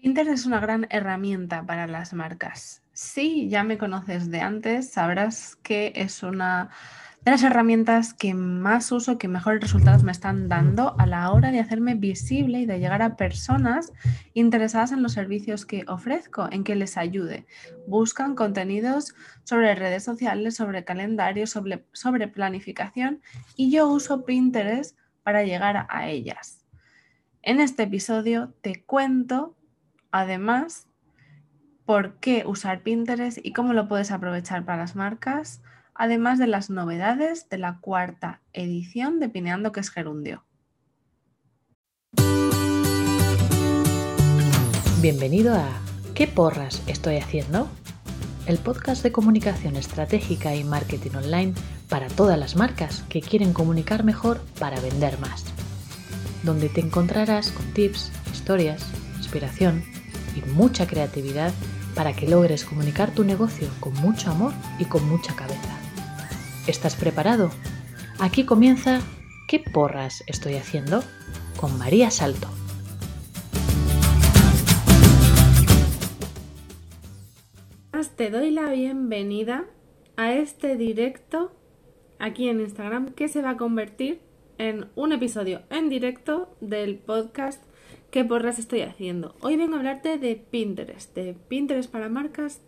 Pinterest es una gran herramienta para las marcas. Si ya me conoces de antes, sabrás que es una de las herramientas que más uso, que mejores resultados me están dando a la hora de hacerme visible y de llegar a personas interesadas en los servicios que ofrezco, en que les ayude. Buscan contenidos sobre redes sociales, sobre calendario, sobre, sobre planificación y yo uso Pinterest para llegar a ellas. En este episodio te cuento además por qué usar Pinterest y cómo lo puedes aprovechar para las marcas además de las novedades de la cuarta edición de Pineando que es Gerundio. Bienvenido a ¿Qué porras estoy haciendo? El podcast de comunicación estratégica y marketing online para todas las marcas que quieren comunicar mejor para vender más. Donde te encontrarás con tips, historias, inspiración y mucha creatividad para que logres comunicar tu negocio con mucho amor y con mucha cabeza. ¿Estás preparado? Aquí comienza ¿Qué porras estoy haciendo? con María Salto. Te doy la bienvenida a este directo aquí en Instagram que se va a convertir en un episodio en directo del podcast ¿Qué porras estoy haciendo? Hoy vengo a hablarte de Pinterest, de Pinterest para marcas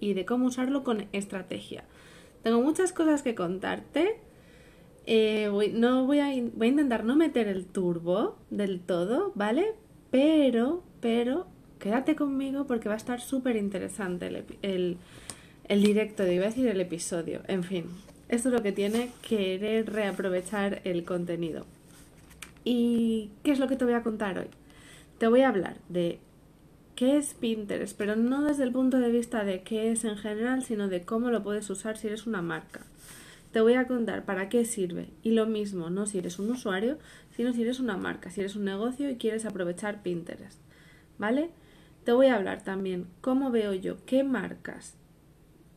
y de cómo usarlo con estrategia. Tengo muchas cosas que contarte. Eh, voy, no voy a, voy a intentar no meter el turbo del todo, ¿vale? Pero, pero, quédate conmigo porque va a estar súper interesante el, directo, iba a decir el episodio. En fin, esto es lo que tiene querer reaprovechar el contenido. ¿Y qué es lo que te voy a contar hoy? Te voy a hablar de qué es Pinterest, pero no desde el punto de vista de qué es en general, sino de cómo lo puedes usar si eres una marca. Te voy a contar para qué sirve y lo mismo, no si eres un usuario, sino si eres una marca, si eres un negocio y quieres aprovechar Pinterest. ¿Vale? Te voy a hablar también cómo veo yo qué marcas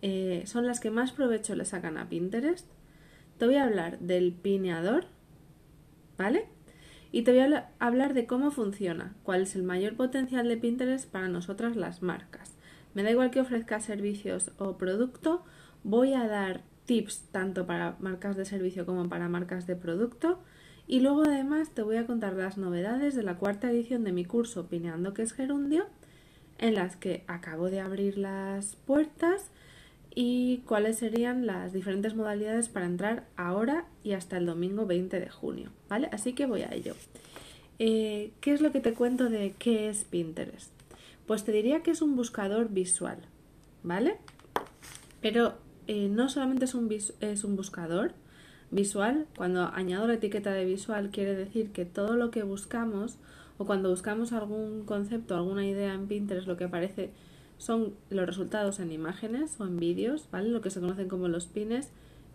eh, son las que más provecho le sacan a Pinterest. Te voy a hablar del pineador, ¿vale? Y te voy a hablar de cómo funciona, cuál es el mayor potencial de Pinterest para nosotras las marcas. Me da igual que ofrezca servicios o producto, voy a dar tips tanto para marcas de servicio como para marcas de producto. Y luego además te voy a contar las novedades de la cuarta edición de mi curso Pineando que es Gerundio, en las que acabo de abrir las puertas y cuáles serían las diferentes modalidades para entrar ahora y hasta el domingo 20 de junio, ¿vale? Así que voy a ello. Eh, ¿Qué es lo que te cuento de qué es Pinterest? Pues te diría que es un buscador visual, ¿vale? Pero eh, no solamente es un, es un buscador visual, cuando añado la etiqueta de visual quiere decir que todo lo que buscamos o cuando buscamos algún concepto, alguna idea en Pinterest, lo que aparece son los resultados en imágenes o en vídeos, ¿vale? Lo que se conocen como los pines,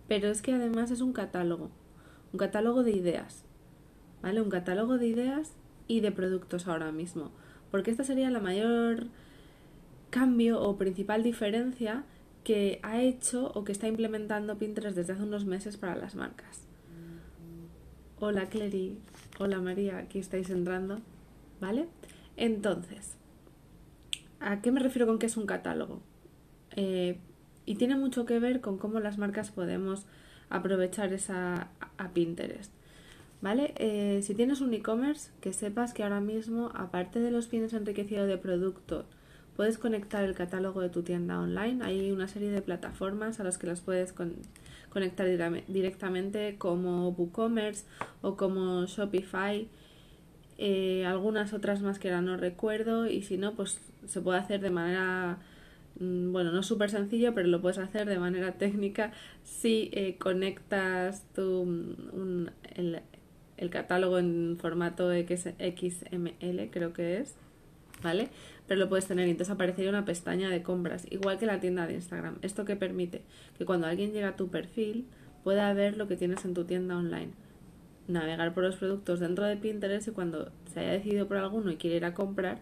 pero es que además es un catálogo, un catálogo de ideas, ¿vale? Un catálogo de ideas y de productos ahora mismo, porque esta sería la mayor cambio o principal diferencia que ha hecho o que está implementando Pinterest desde hace unos meses para las marcas. Hola Clary, hola María, aquí estáis entrando, ¿vale? Entonces, ¿A qué me refiero con que es un catálogo? Eh, y tiene mucho que ver con cómo las marcas podemos aprovechar esa a Pinterest. ¿Vale? Eh, si tienes un e-commerce, que sepas que ahora mismo, aparte de los fines enriquecidos de producto, puedes conectar el catálogo de tu tienda online. Hay una serie de plataformas a las que las puedes conectar directamente como WooCommerce o como Shopify eh, algunas otras más que ahora no recuerdo y si no, pues se puede hacer de manera, mm, bueno, no súper sencillo, pero lo puedes hacer de manera técnica si eh, conectas tu, mm, el, el, catálogo en formato XML, creo que es, ¿vale? Pero lo puedes tener y entonces aparecería una pestaña de compras, igual que la tienda de Instagram. Esto que permite que cuando alguien llega a tu perfil pueda ver lo que tienes en tu tienda online navegar por los productos dentro de Pinterest y cuando se haya decidido por alguno y quiere ir a comprar,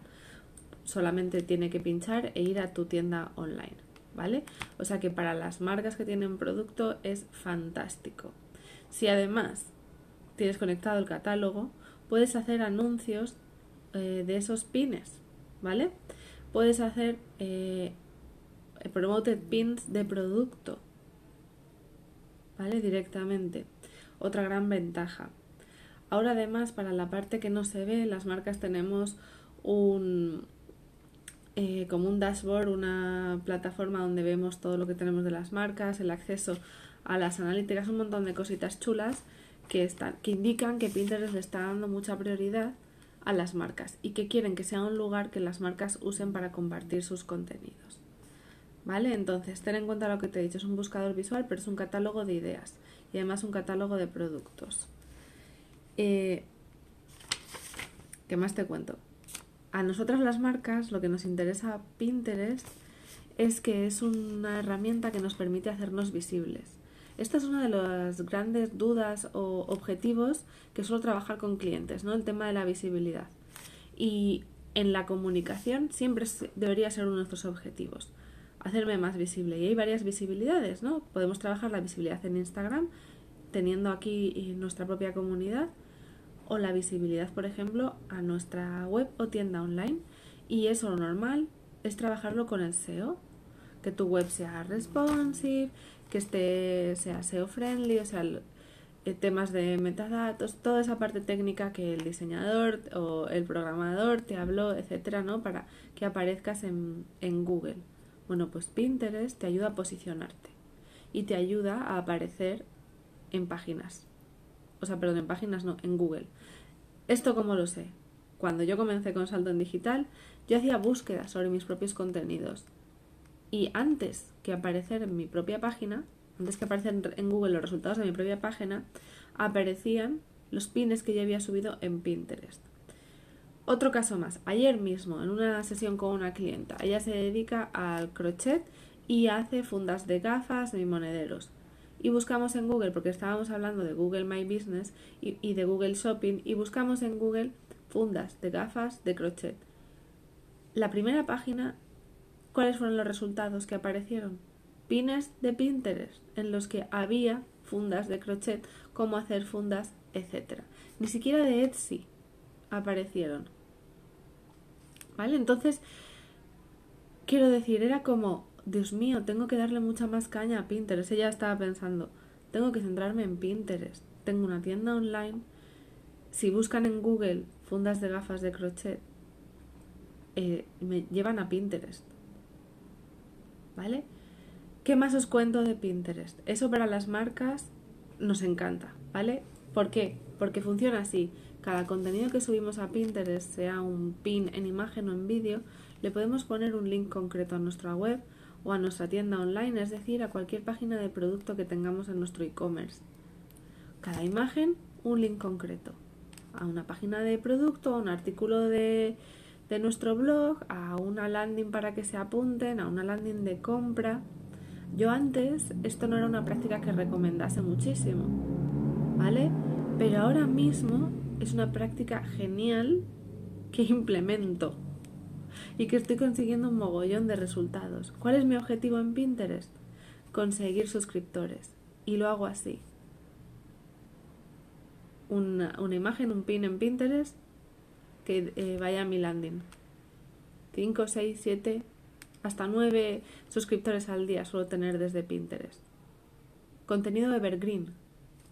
solamente tiene que pinchar e ir a tu tienda online, ¿vale? O sea que para las marcas que tienen producto es fantástico. Si además tienes conectado el catálogo, puedes hacer anuncios eh, de esos pines, ¿vale? Puedes hacer eh, promoted pins de producto, ¿vale? Directamente. Otra gran ventaja. Ahora además, para la parte que no se ve, las marcas tenemos un, eh, como un dashboard, una plataforma donde vemos todo lo que tenemos de las marcas, el acceso a las analíticas, un montón de cositas chulas que, están, que indican que Pinterest le está dando mucha prioridad a las marcas y que quieren que sea un lugar que las marcas usen para compartir sus contenidos. ¿Vale? Entonces, ten en cuenta lo que te he dicho, es un buscador visual, pero es un catálogo de ideas y además un catálogo de productos. Eh, ¿Qué más te cuento? A nosotras las marcas lo que nos interesa Pinterest es que es una herramienta que nos permite hacernos visibles. Esta es una de las grandes dudas o objetivos que suelo trabajar con clientes, ¿no? El tema de la visibilidad. Y en la comunicación siempre debería ser uno de nuestros objetivos, hacerme más visible. Y hay varias visibilidades, ¿no? Podemos trabajar la visibilidad en Instagram, teniendo aquí nuestra propia comunidad, o la visibilidad, por ejemplo, a nuestra web o tienda online. Y eso lo normal es trabajarlo con el SEO, que tu web sea responsive, que esté, sea SEO friendly, o sea, eh, temas de metadatos, toda esa parte técnica que el diseñador o el programador te habló, etcétera, ¿no? Para que aparezcas en, en Google. Bueno, pues Pinterest te ayuda a posicionarte y te ayuda a aparecer en páginas. O sea, perdón, en páginas no, en Google. ¿Esto cómo lo sé? Cuando yo comencé con Salto en Digital, yo hacía búsquedas sobre mis propios contenidos y antes que aparecer en mi propia página, antes que aparecieran en Google los resultados de mi propia página, aparecían los pines que yo había subido en Pinterest. Otro caso más. Ayer mismo, en una sesión con una clienta, ella se dedica al crochet y hace fundas de gafas de monederos. Y buscamos en Google, porque estábamos hablando de Google My Business y, y de Google Shopping, y buscamos en Google fundas de gafas de crochet. La primera página ¿Cuáles fueron los resultados que aparecieron? Pines de Pinterest en los que había fundas de crochet, cómo hacer fundas, etc. Ni siquiera de Etsy aparecieron. ¿Vale? Entonces, quiero decir, era como, Dios mío, tengo que darle mucha más caña a Pinterest. Ella estaba pensando, tengo que centrarme en Pinterest. Tengo una tienda online. Si buscan en Google fundas de gafas de crochet, eh, me llevan a Pinterest. ¿vale? ¿Qué más os cuento de Pinterest? Eso para las marcas nos encanta, ¿vale? ¿Por qué? Porque funciona así. Cada contenido que subimos a Pinterest, sea un pin en imagen o en vídeo, le podemos poner un link concreto a nuestra web o a nuestra tienda online, es decir, a cualquier página de producto que tengamos en nuestro e-commerce. Cada imagen, un link concreto. A una página de producto, a un artículo de de nuestro blog a una landing para que se apunten, a una landing de compra. Yo antes esto no era una práctica que recomendase muchísimo, ¿vale? Pero ahora mismo es una práctica genial que implemento y que estoy consiguiendo un mogollón de resultados. ¿Cuál es mi objetivo en Pinterest? Conseguir suscriptores. Y lo hago así. Una, una imagen, un pin en Pinterest que eh, vaya a mi landing. 5, 6, 7, hasta 9 suscriptores al día suelo tener desde Pinterest. Contenido evergreen.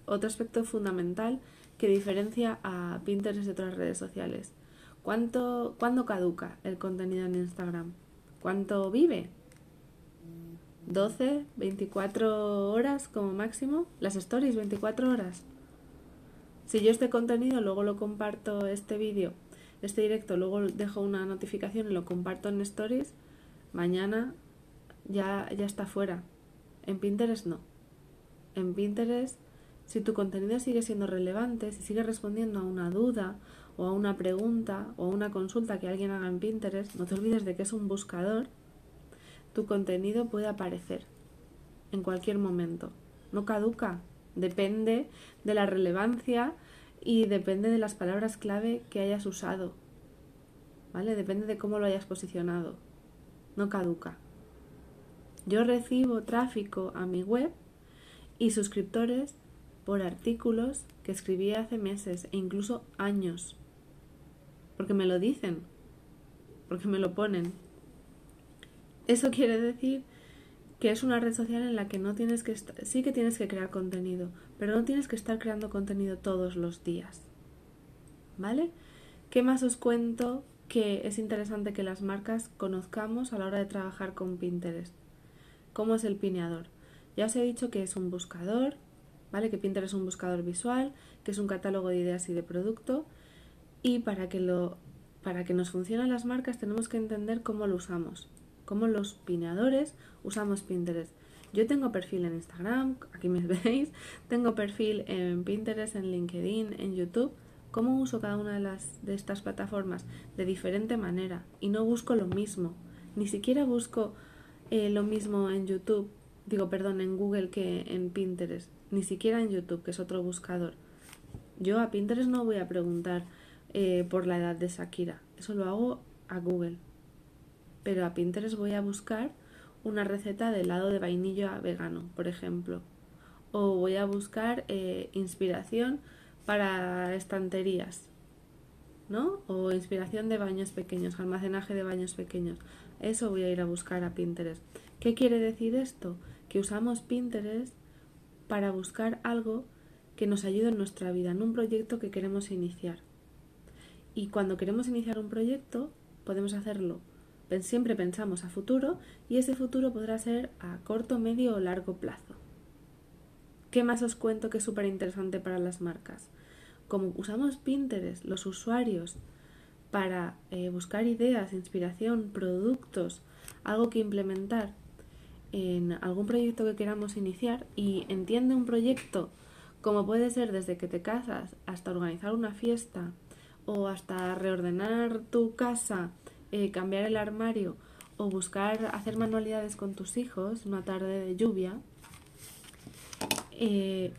Otro aspecto fundamental que diferencia a Pinterest de otras redes sociales. ¿Cuánto, ¿Cuándo caduca el contenido en Instagram? ¿Cuánto vive? 12, 24 horas como máximo. Las stories, 24 horas. Si yo este contenido luego lo comparto, este vídeo, este directo, luego dejo una notificación y lo comparto en stories, mañana ya, ya está fuera. En Pinterest no. En Pinterest, si tu contenido sigue siendo relevante, si sigue respondiendo a una duda o a una pregunta o a una consulta que alguien haga en Pinterest, no te olvides de que es un buscador, tu contenido puede aparecer en cualquier momento. No caduca, depende de la relevancia y depende de las palabras clave que hayas usado. ¿Vale? Depende de cómo lo hayas posicionado. No caduca. Yo recibo tráfico a mi web y suscriptores por artículos que escribí hace meses e incluso años. Porque me lo dicen. porque me lo ponen. Eso quiere decir que es una red social en la que no tienes que sí que tienes que crear contenido, pero no tienes que estar creando contenido todos los días. ¿Vale? ¿Qué más os cuento que es interesante que las marcas conozcamos a la hora de trabajar con Pinterest? ¿Cómo es el pineador? Ya os he dicho que es un buscador, ¿vale? Que Pinterest es un buscador visual, que es un catálogo de ideas y de producto y para que lo para que nos funcionen las marcas tenemos que entender cómo lo usamos cómo los pineadores usamos Pinterest. Yo tengo perfil en Instagram, aquí me veis, tengo perfil en Pinterest, en LinkedIn, en YouTube. ¿Cómo uso cada una de, las, de estas plataformas? De diferente manera y no busco lo mismo. Ni siquiera busco eh, lo mismo en YouTube, digo, perdón, en Google que en Pinterest. Ni siquiera en YouTube, que es otro buscador. Yo a Pinterest no voy a preguntar eh, por la edad de Shakira. Eso lo hago a Google pero a Pinterest voy a buscar una receta de helado de vainilla vegano, por ejemplo. O voy a buscar eh, inspiración para estanterías, ¿no? O inspiración de baños pequeños, almacenaje de baños pequeños. Eso voy a ir a buscar a Pinterest. ¿Qué quiere decir esto? Que usamos Pinterest para buscar algo que nos ayude en nuestra vida, en un proyecto que queremos iniciar. Y cuando queremos iniciar un proyecto, podemos hacerlo siempre pensamos a futuro y ese futuro podrá ser a corto, medio o largo plazo. ¿Qué más os cuento que es súper interesante para las marcas? Como usamos Pinterest, los usuarios, para eh, buscar ideas, inspiración, productos, algo que implementar en algún proyecto que queramos iniciar y entiende un proyecto como puede ser desde que te casas hasta organizar una fiesta o hasta reordenar tu casa eh, cambiar el armario o buscar hacer manualidades con tus hijos una tarde de lluvia, eh,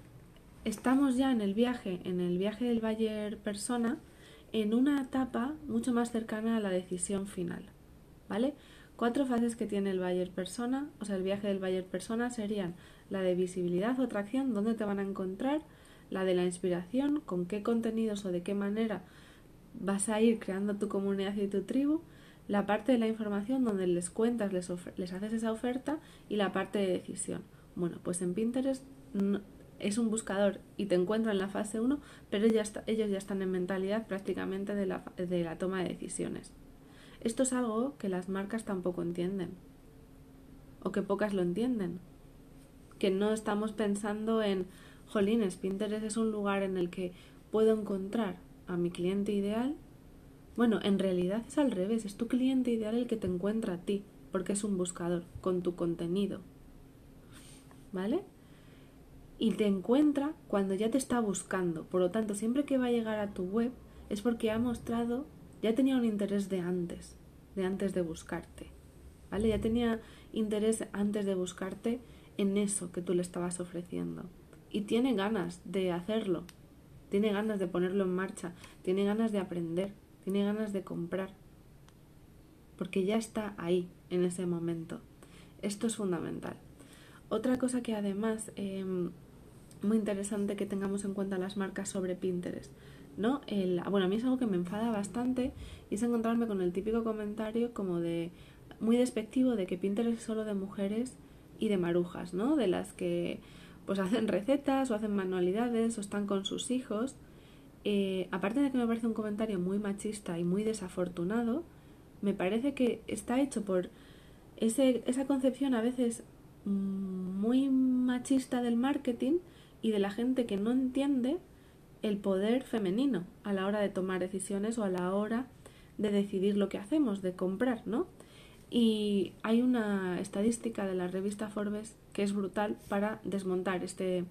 estamos ya en el viaje, en el viaje del Bayer persona, en una etapa mucho más cercana a la decisión final. ¿Vale? Cuatro fases que tiene el Bayer persona, o sea, el viaje del Bayer persona serían la de visibilidad o atracción, dónde te van a encontrar, la de la inspiración, con qué contenidos o de qué manera vas a ir creando tu comunidad y tu tribu, la parte de la información donde les cuentas, les, les haces esa oferta y la parte de decisión. Bueno, pues en Pinterest es un buscador y te encuentra en la fase 1, pero ya ellos ya están en mentalidad prácticamente de la, de la toma de decisiones. Esto es algo que las marcas tampoco entienden o que pocas lo entienden. Que no estamos pensando en, jolines, Pinterest es un lugar en el que puedo encontrar a mi cliente ideal bueno, en realidad es al revés, es tu cliente ideal el que te encuentra a ti, porque es un buscador con tu contenido. ¿Vale? Y te encuentra cuando ya te está buscando. Por lo tanto, siempre que va a llegar a tu web es porque ha mostrado, ya tenía un interés de antes, de antes de buscarte. ¿Vale? Ya tenía interés antes de buscarte en eso que tú le estabas ofreciendo. Y tiene ganas de hacerlo, tiene ganas de ponerlo en marcha, tiene ganas de aprender tiene ganas de comprar, porque ya está ahí en ese momento. Esto es fundamental. Otra cosa que además em, muy interesante que tengamos en cuenta las marcas sobre Pinterest. ¿No? El, bueno, a mí es algo que me enfada bastante y es encontrarme con el típico comentario como de muy despectivo de que Pinterest es solo de mujeres y de marujas, ¿no? De las que pues hacen recetas o hacen manualidades o están con sus hijos eh, aparte de que me parece un comentario muy machista y muy desafortunado, me parece que está hecho por ese, esa concepción a veces muy machista del marketing y de la gente que no entiende el poder femenino a la hora de tomar decisiones o a la hora de decidir lo que hacemos, de comprar, ¿no? Y hay una estadística de la revista Forbes que es brutal para desmontar este,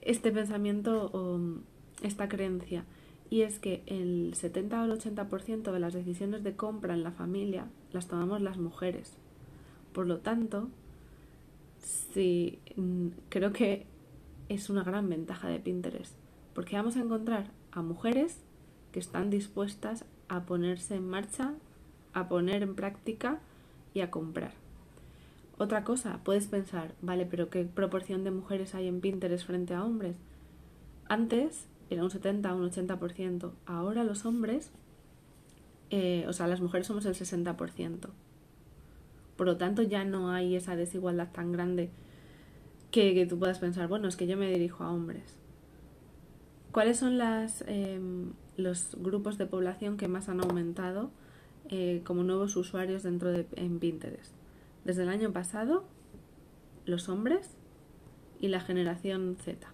este pensamiento esta creencia y es que el 70 o el 80% de las decisiones de compra en la familia las tomamos las mujeres. Por lo tanto, sí, mm, creo que es una gran ventaja de Pinterest, porque vamos a encontrar a mujeres que están dispuestas a ponerse en marcha, a poner en práctica y a comprar. Otra cosa, puedes pensar, vale, pero ¿qué proporción de mujeres hay en Pinterest frente a hombres? Antes era un 70 o un 80%. Ahora los hombres eh, o sea, las mujeres somos el 60%. Por lo tanto, ya no hay esa desigualdad tan grande que, que tú puedas pensar, bueno, es que yo me dirijo a hombres. ¿Cuáles son em, los grupos de población que más han aumentado eh, como nuevos usuarios dentro de en Pinterest? Desde el año pasado, los hombres y la generación Z.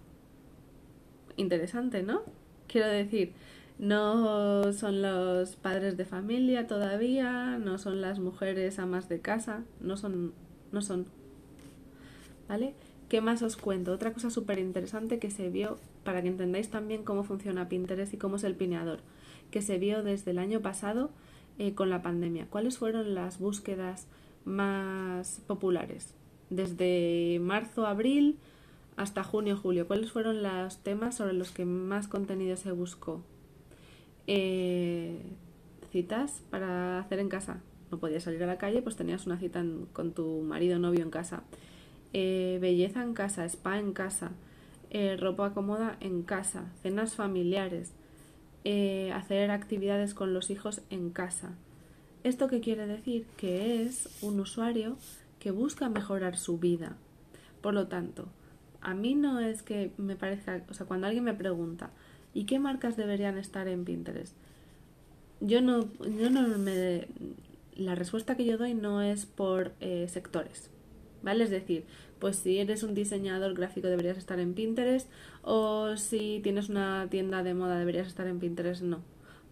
Interesante, ¿no? Quiero decir, no son los padres de familia todavía, no son las mujeres amas de casa, no son, no son. ¿Vale? ¿Qué más os cuento? Otra cosa súper interesante que se vio, para que entendáis también cómo funciona Pinterest y cómo es el pineador, que se vio desde el año pasado eh, con la pandemia. ¿Cuáles fueron las búsquedas más populares? Desde marzo, abril hasta junio, julio. ¿Cuáles fueron los temas sobre los que más contenido se buscó? Eh, citas para hacer en casa. No podías salir a la calle, pues tenías una cita con tu marido o novio en casa. Eh, belleza en casa, spa en casa, eh, ropa cómoda en casa, cenas familiares, hacer actividades con los hijos en casa. ¿Esto qué quiere decir? Que es un usuario que busca mejorar su vida. Por lo tanto, a mí no es que me parezca, o sea, cuando alguien me pregunta, ¿Y qué marcas deberían estar en Pinterest? Yo no, yo no me... La respuesta que yo doy no es por eh, sectores, ¿vale? Es decir, pues si eres un diseñador gráfico deberías estar en Pinterest o si tienes una tienda de moda deberías estar en Pinterest, no.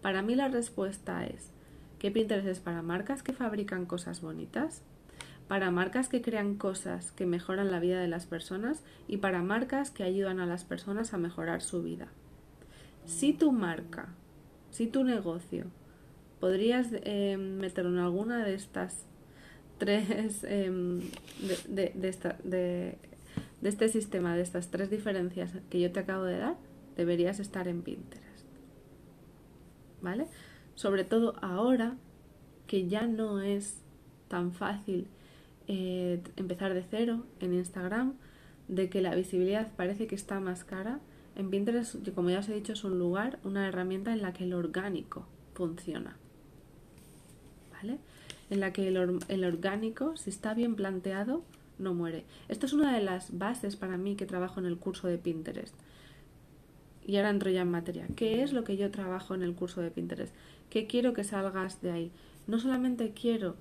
Para mí la respuesta es que Pinterest es para marcas que fabrican cosas bonitas, para marcas que crean cosas que mejoran la vida de las personas y para marcas que ayudan a las personas a mejorar su vida si tu marca, si tu negocio, podrías eh, meterlo en alguna de estas em, de, de, este sistema, de estas tres diferencias que yo te acabo de dar, deberías estar en Pinterest. ¿Vale? Sobre todo ahora que ya no es tan fácil eh, empezar de cero en Instagram, de que la visibilidad parece que está más cara en Pinterest, como ya os he dicho, es un lugar, una herramienta en la que el orgánico funciona. ¿Vale? En la que el, orgánico, si está bien planteado, no muere. Esto es una de las bases para mí que trabajo en el curso de Pinterest. Y ahora entro ya en materia. ¿Qué es lo que yo trabajo en el curso de Pinterest? ¿Qué quiero que salgas de ahí? No solamente quiero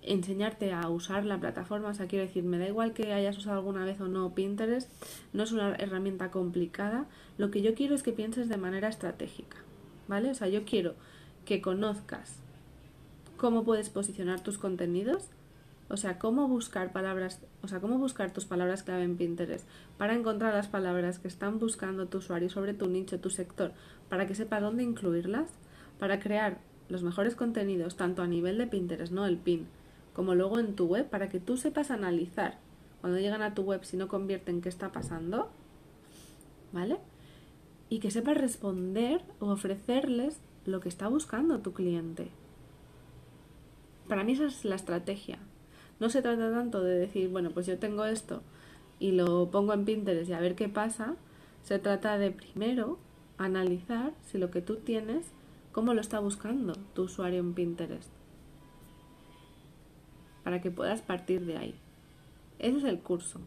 enseñarte a usar la plataforma, o sea, quiero decir, me da igual que hayas usado alguna vez o no Pinterest, no es una herramienta complicada, lo que yo quiero es que pienses de manera estratégica, ¿vale? O sea, yo quiero que conozcas cómo puedes posicionar tus contenidos, o sea, cómo buscar palabras, o sea, cómo buscar tus palabras clave en Pinterest para encontrar las palabras que están buscando tu usuario sobre tu nicho, tu sector, para que sepa dónde incluirlas, para crear los mejores contenidos tanto a nivel de Pinterest, no el pin, como luego en tu web para que tú sepas analizar cuando llegan a tu web si no convierten qué está pasando, ¿vale? Y que sepas responder o ofrecerles lo que está buscando tu cliente. Para mí esa es la estrategia. No se trata tanto de decir, bueno, pues yo tengo esto y lo pongo en Pinterest y a ver qué pasa. Se trata de primero analizar si lo que tú tienes, cómo lo está buscando tu usuario en Pinterest para que puedas partir de ahí. Ese es el curso.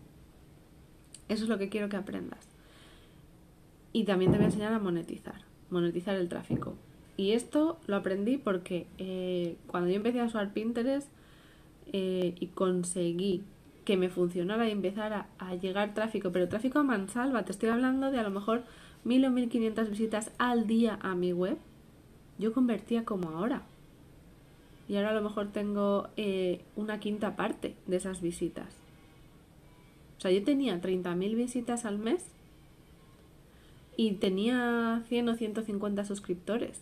Eso es lo que quiero que aprendas. Y también te voy a enseñar a monetizar, monetizar el tráfico. Y esto lo aprendí porque eh, cuando yo empecé a usar Pinterest eh, y conseguí que me funcionara y empezar a, llegar tráfico, pero tráfico a mansalva, te estoy hablando de a lo mejor mil o mil quinientas visitas al día a mi web, yo convertía como ahora y ahora a lo mejor tengo eh, una quinta parte de esas visitas. O sea, yo tenía 30.000 visitas al mes y tenía 100 o 150 suscriptores.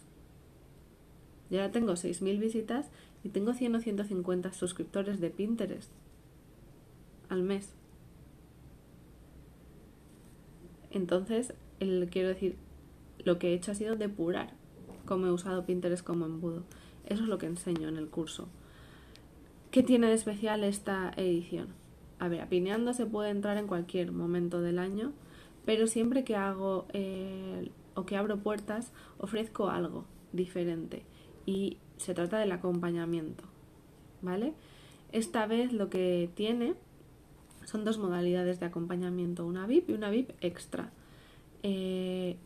Y ahora tengo 6.000 visitas y tengo 100 o 150 suscriptores de Pinterest al mes. Entonces, quiero decir, lo que he hecho ha sido depurar cómo he usado Pinterest como embudo. Eso es lo que enseño en el curso. ¿Qué tiene de especial esta edición? A ver, apineando se puede entrar en cualquier momento del año, pero siempre que hago eh, o que abro puertas ofrezco algo diferente. Y se trata del acompañamiento, ¿vale? Esta vez lo que tiene son dos modalidades de acompañamiento, una VIP y una VIP extra. Eh,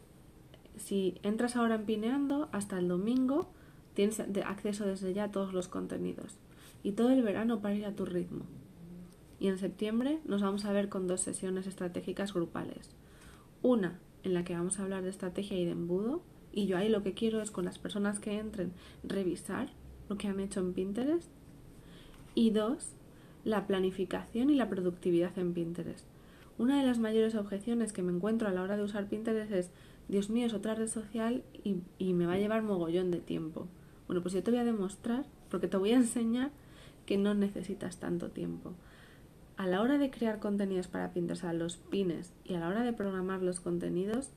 si entras ahora en Pineando, hasta el domingo tienes acceso desde ya a todos los contenidos. Y todo el verano para ir a tu ritmo. Y en septiembre nos vamos a ver con dos sesiones estratégicas grupales. Una en la que vamos a hablar de estrategia y de embudo. Y yo ahí lo que quiero es con las personas que entren revisar lo que han hecho en Pinterest. Y dos, la planificación y la productividad en Pinterest. Una de las mayores objeciones que me encuentro a la hora de usar Pinterest es, Dios mío, es otra red social y, y me va a llevar mogollón de tiempo. Bueno, pues yo te voy a demostrar, porque te voy a enseñar que no necesitas tanto tiempo. A la hora de crear contenidos para Pinterest, a los pines y a la hora de programar los contenidos,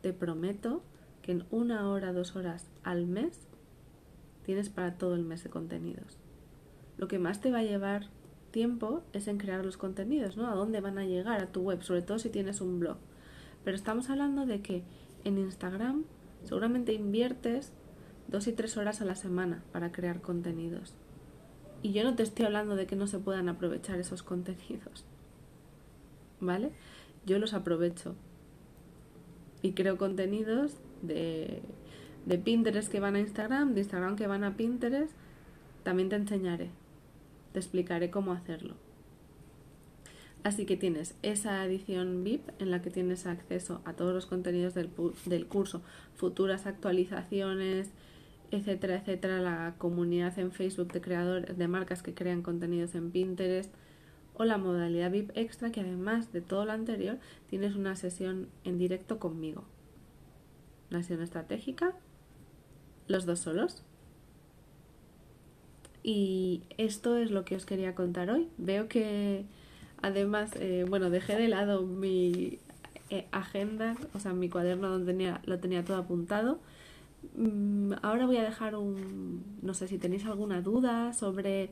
te prometo en una hora, dos horas al mes tienes para todo el mes de contenidos. Lo que más te va a llevar tiempo es en crear los contenidos, ¿no? A dónde van a llegar a tu web, sobre todo si tienes un blog. Pero estamos hablando de que en Instagram seguramente inviertes dos y tres horas a la semana para crear contenidos. Y yo no te estoy hablando de que no se puedan aprovechar esos contenidos. ¿Vale? Yo los aprovecho. Y creo contenidos de, de Pinterest que van a Instagram, de Instagram que van a Pinterest. También te enseñaré. Te explicaré cómo hacerlo. Así que tienes esa edición VIP en la que tienes acceso a todos los contenidos del, del curso, futuras actualizaciones, etcétera, etcétera, la comunidad en Facebook de creadores de marcas que crean contenidos en Pinterest o la modalidad VIP extra que además de todo lo anterior tienes una sesión en directo conmigo. Una sesión estratégica, los dos solos. Y esto es lo que os quería contar hoy. Veo que además, eh, bueno, dejé de lado mi eh, agenda, o sea, mi cuaderno donde tenía, lo tenía todo apuntado Mm, ahora voy a dejar un, no sé si tenéis alguna duda sobre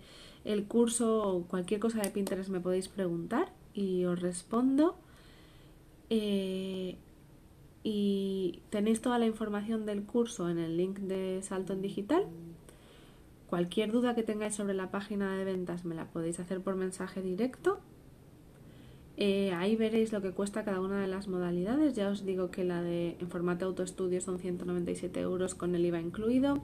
el curso o cualquier cosa de Pinterest me podéis preguntar y os respondo. Eh, y tenéis toda la información del curso en el link de Salto en Digital. Cualquier duda que tengáis sobre la página de ventas me la podéis hacer por mensaje directo eh, ahí veréis lo que cuesta cada una de las modalidades. Ya os digo que la de en formato autoestudio son 197 euros con el IVA incluido.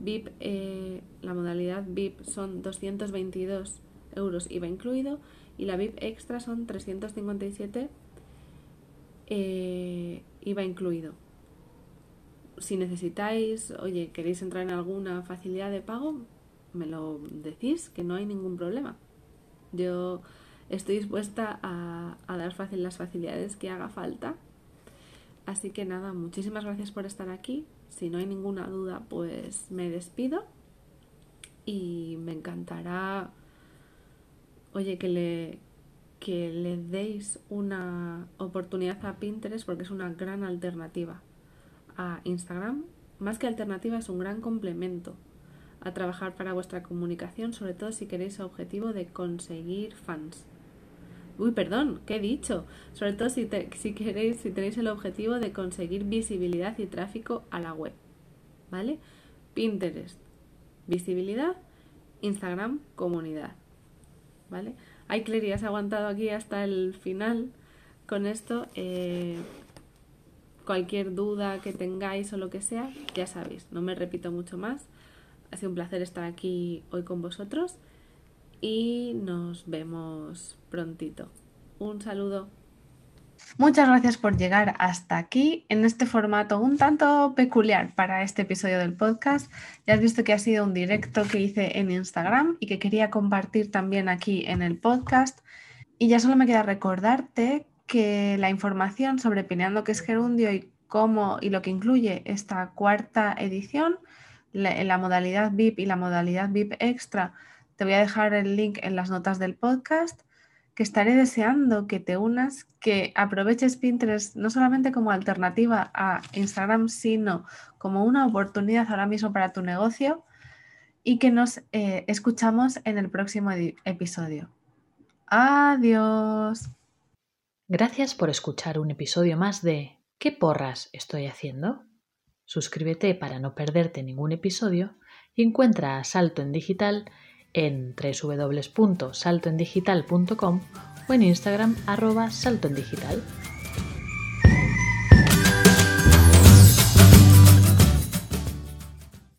VIP, eh, la modalidad VIP son 222 euros IVA incluido. Y la VIP extra son 357 eh, IVA incluido. Si necesitáis, oye, queréis entrar en alguna facilidad de pago, me lo decís, que no hay ningún problema. Yo estoy dispuesta a, dar fácil las facilidades que haga falta. Así que nada, muchísimas gracias por estar aquí. Si no hay ninguna duda, pues me despido. Y me encantará, oye, que le, que le deis una oportunidad a Pinterest porque es una gran alternativa a Instagram. Más que alternativa, es un gran complemento a trabajar para vuestra comunicación, sobre todo si queréis el objetivo de conseguir fans. Uy, perdón, ¿qué he dicho? Sobre todo si, si queréis, si tenéis el objetivo de conseguir visibilidad y tráfico a la web. ¿Vale? Pinterest, visibilidad, Instagram, comunidad. ¿Vale? Hay Clary, has aguantado aquí hasta el final con esto. Eh, cualquier duda que tengáis o lo que sea, ya sabéis, no me repito mucho más. Ha sido un placer estar aquí hoy con vosotros y nos vemos prontito. Un saludo. Muchas gracias por llegar hasta aquí en este formato un tanto peculiar para este episodio del podcast. Ya has visto que ha sido un directo que hice en Instagram y que quería compartir también aquí en el podcast. Y ya solo me queda recordarte que la información sobre Pineando que es Gerundio y cómo y lo que incluye esta cuarta edición, en la modalidad VIP y la modalidad VIP extra, te voy a dejar el link en las notas del podcast, que estaré deseando que te unas, que aproveches Pinterest no solamente como alternativa a Instagram, sino como una oportunidad ahora mismo para tu negocio y que nos eh, escuchamos en el próximo episodio. Adiós. Gracias por escuchar un episodio más de ¿Qué porras estoy haciendo? Suscríbete para no perderte ningún episodio y encuentra a Salto en Digital en www.saltoendigital.com o en Instagram arroba saltoendigital.